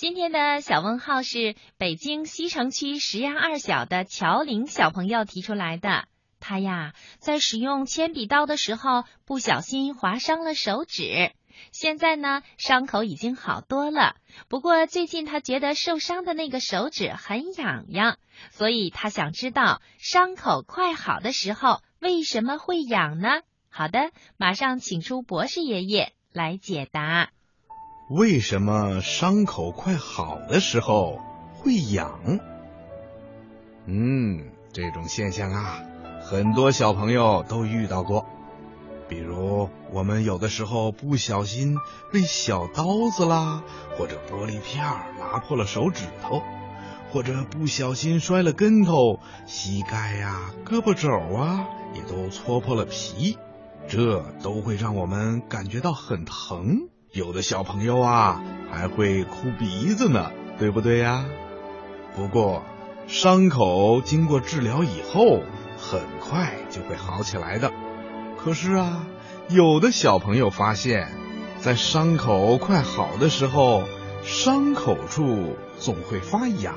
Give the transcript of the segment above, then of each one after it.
今天的小问号是北京西城区石崖二小的乔玲小朋友提出来的。他呀，在使用铅笔刀的时候不小心划伤了手指，现在呢，伤口已经好多了。不过最近他觉得受伤的那个手指很痒痒，所以他想知道伤口快好的时候为什么会痒呢？好的，马上请出博士爷爷来解答。为什么伤口快好的时候会痒？嗯，这种现象啊，很多小朋友都遇到过。比如，我们有的时候不小心被小刀子啦，或者玻璃片儿拉破了手指头，或者不小心摔了跟头，膝盖呀、胳膊肘啊也都搓破了皮，这都会让我们感觉到很疼。有的小朋友啊，还会哭鼻子呢，对不对呀？不过，伤口经过治疗以后，很快就会好起来的。可是啊，有的小朋友发现，在伤口快好的时候，伤口处总会发痒，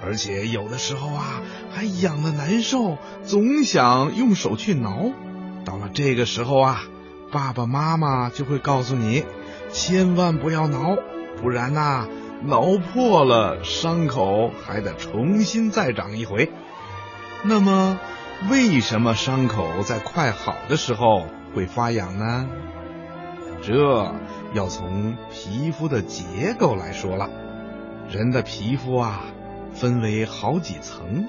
而且有的时候啊，还痒的难受，总想用手去挠。到了这个时候啊。爸爸妈妈就会告诉你，千万不要挠，不然呐，挠破了伤口还得重新再长一回。那么，为什么伤口在快好的时候会发痒呢？这要从皮肤的结构来说了。人的皮肤啊，分为好几层，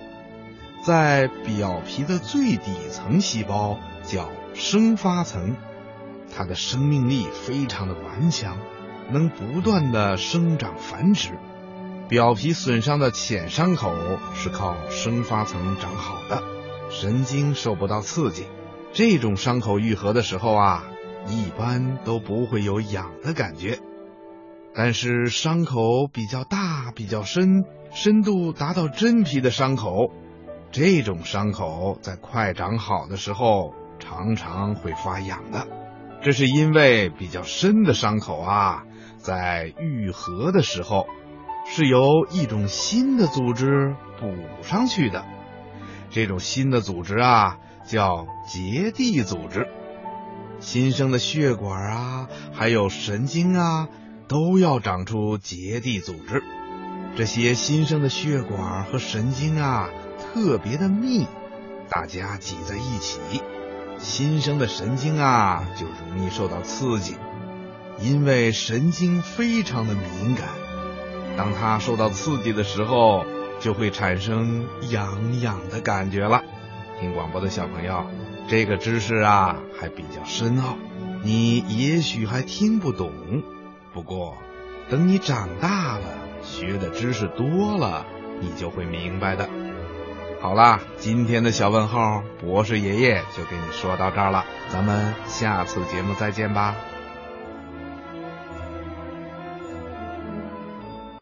在表皮的最底层细胞叫生发层。它的生命力非常的顽强，能不断的生长繁殖。表皮损伤的浅伤口是靠生发层长好的，神经受不到刺激，这种伤口愈合的时候啊，一般都不会有痒的感觉。但是伤口比较大、比较深，深度达到真皮的伤口，这种伤口在快长好的时候，常常会发痒的。这是因为比较深的伤口啊，在愈合的时候，是由一种新的组织补上去的。这种新的组织啊，叫结缔组织。新生的血管啊，还有神经啊，都要长出结缔组织。这些新生的血管和神经啊，特别的密，大家挤在一起。新生的神经啊，就容易受到刺激，因为神经非常的敏感，当它受到刺激的时候，就会产生痒痒的感觉了。听广播的小朋友，这个知识啊还比较深奥，你也许还听不懂。不过，等你长大了，学的知识多了，你就会明白的。好啦，今天的小问号，博士爷爷就给你说到这儿了，咱们下次节目再见吧。